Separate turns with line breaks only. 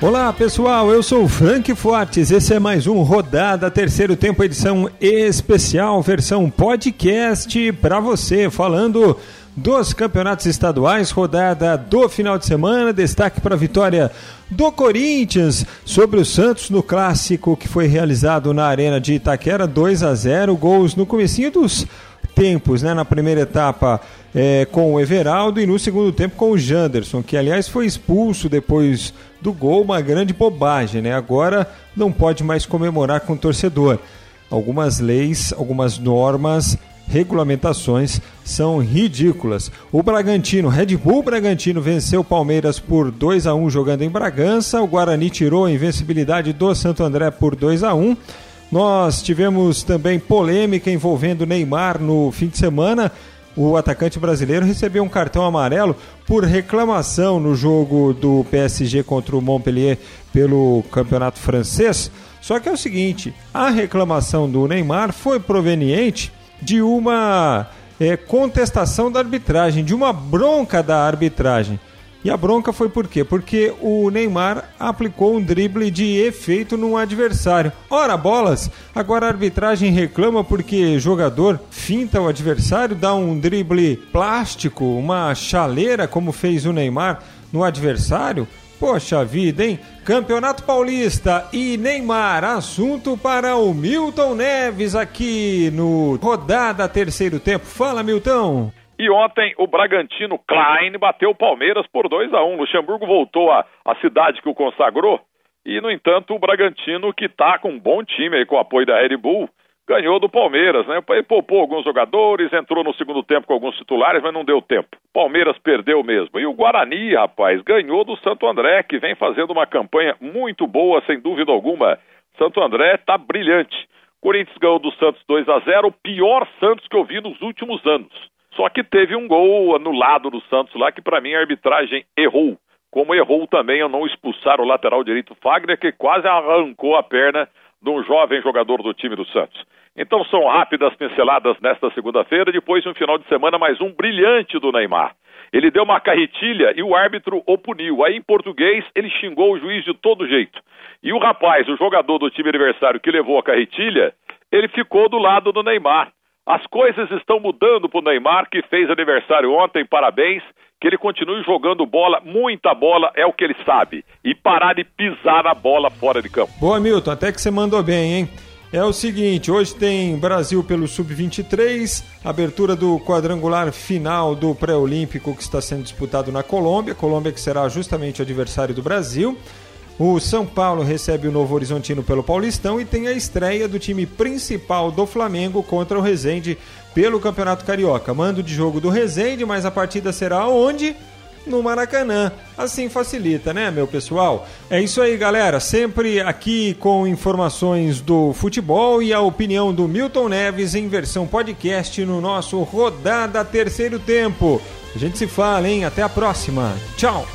Olá pessoal, eu sou Frank Fortes. Esse é mais um Rodada Terceiro Tempo, edição especial, versão podcast para você, falando dos campeonatos estaduais, rodada do final de semana. Destaque para a vitória do Corinthians sobre o Santos no clássico que foi realizado na Arena de Itaquera, 2 a 0 gols no comecinho dos tempos, né? Na primeira etapa é, com o Everaldo e no segundo tempo com o Janderson, que aliás foi expulso depois do gol, uma grande bobagem, né? Agora não pode mais comemorar com o torcedor. Algumas leis, algumas normas regulamentações são ridículas. O Bragantino, Red Bull Bragantino venceu o Palmeiras por 2 a 1 jogando em Bragança. O Guarani tirou a invencibilidade do Santo André por 2 a 1. Nós tivemos também polêmica envolvendo Neymar no fim de semana. O atacante brasileiro recebeu um cartão amarelo por reclamação no jogo do PSG contra o Montpellier pelo campeonato francês. Só que é o seguinte: a reclamação do Neymar foi proveniente de uma é, contestação da arbitragem, de uma bronca da arbitragem. E a bronca foi por quê? Porque o Neymar aplicou um drible de efeito num adversário. Ora, bolas! Agora a arbitragem reclama porque jogador finta o adversário, dá um drible plástico, uma chaleira, como fez o Neymar no adversário. Poxa vida, hein? Campeonato Paulista e Neymar, assunto para o Milton Neves aqui no Rodada Terceiro Tempo. Fala, Milton!
E ontem o Bragantino Klein bateu o Palmeiras por 2 a 1 Luxemburgo voltou à, à cidade que o consagrou. E, no entanto, o Bragantino, que está com um bom time aí, com o apoio da Red Bull, ganhou do Palmeiras, né? Ele poupou alguns jogadores, entrou no segundo tempo com alguns titulares, mas não deu tempo. Palmeiras perdeu mesmo. E o Guarani, rapaz, ganhou do Santo André, que vem fazendo uma campanha muito boa, sem dúvida alguma. Santo André está brilhante. Corinthians ganhou do Santos 2 a 0 o pior Santos que eu vi nos últimos anos. Só que teve um gol anulado do Santos lá que para mim a arbitragem errou. Como errou também ao não expulsar o lateral direito Fagner, que quase arrancou a perna de um jovem jogador do time do Santos. Então são rápidas pinceladas nesta segunda-feira, depois de um final de semana mais um brilhante do Neymar. Ele deu uma carretilha e o árbitro o puniu. Aí, em português, ele xingou o juiz de todo jeito. E o rapaz, o jogador do time adversário que levou a carretilha, ele ficou do lado do Neymar. As coisas estão mudando para o Neymar, que fez aniversário ontem, parabéns. Que ele continue jogando bola, muita bola, é o que ele sabe. E parar de pisar na bola fora de campo.
Boa, Milton, até que você mandou bem, hein? É o seguinte, hoje tem Brasil pelo Sub-23, abertura do quadrangular final do pré-olímpico que está sendo disputado na Colômbia, Colômbia que será justamente o adversário do Brasil. O São Paulo recebe o Novo Horizontino pelo Paulistão e tem a estreia do time principal do Flamengo contra o Resende pelo Campeonato Carioca. Mando de jogo do Resende, mas a partida será onde? No Maracanã. Assim facilita, né, meu pessoal? É isso aí, galera. Sempre aqui com informações do futebol e a opinião do Milton Neves em versão podcast no nosso Rodada Terceiro Tempo. A gente se fala, hein? Até a próxima. Tchau!